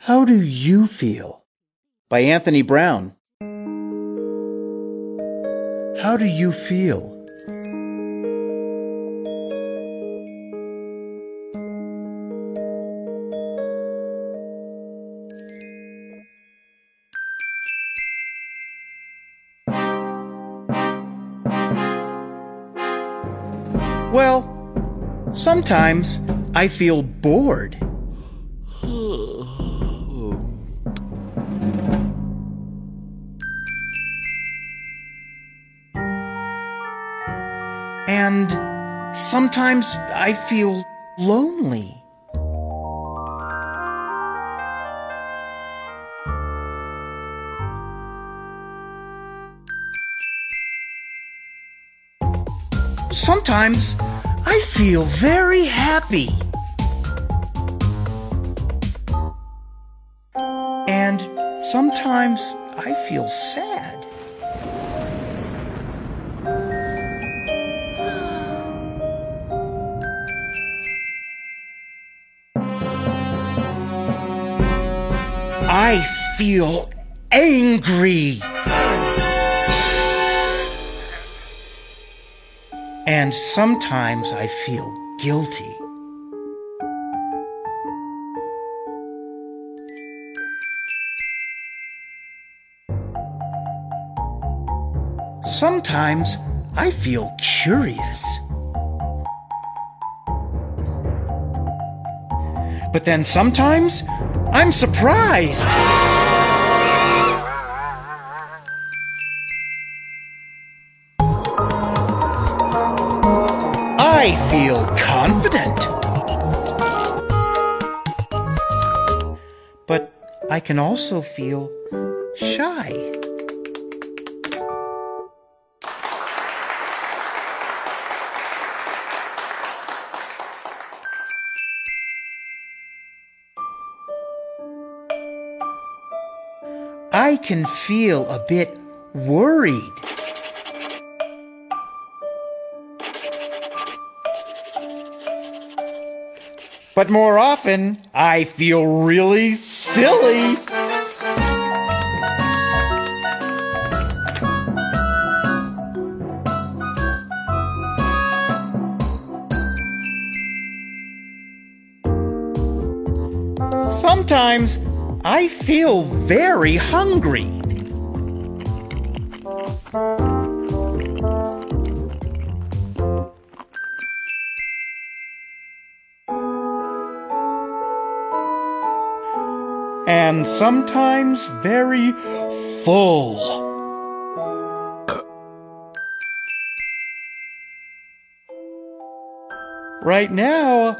How Do You Feel? by Anthony Browne. How do you feel? Well, sometimes I feel bored. And sometimes I feel lonely. Sometimes I feel very happy. And sometimes I feel sad. I feel angry. And sometimes I feel guilty. Sometimes I feel curious. But then sometimes I'm surprised. I feel confident. But I can also feel shy. I can feel a bit worried. But more often, I feel really silly. Sometimes I feel very hungry. And sometimes very full. Right now,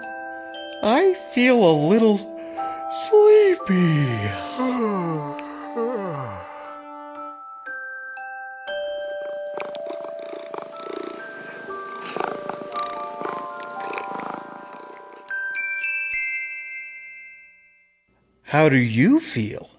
I feel a little sleepy. How do you feel?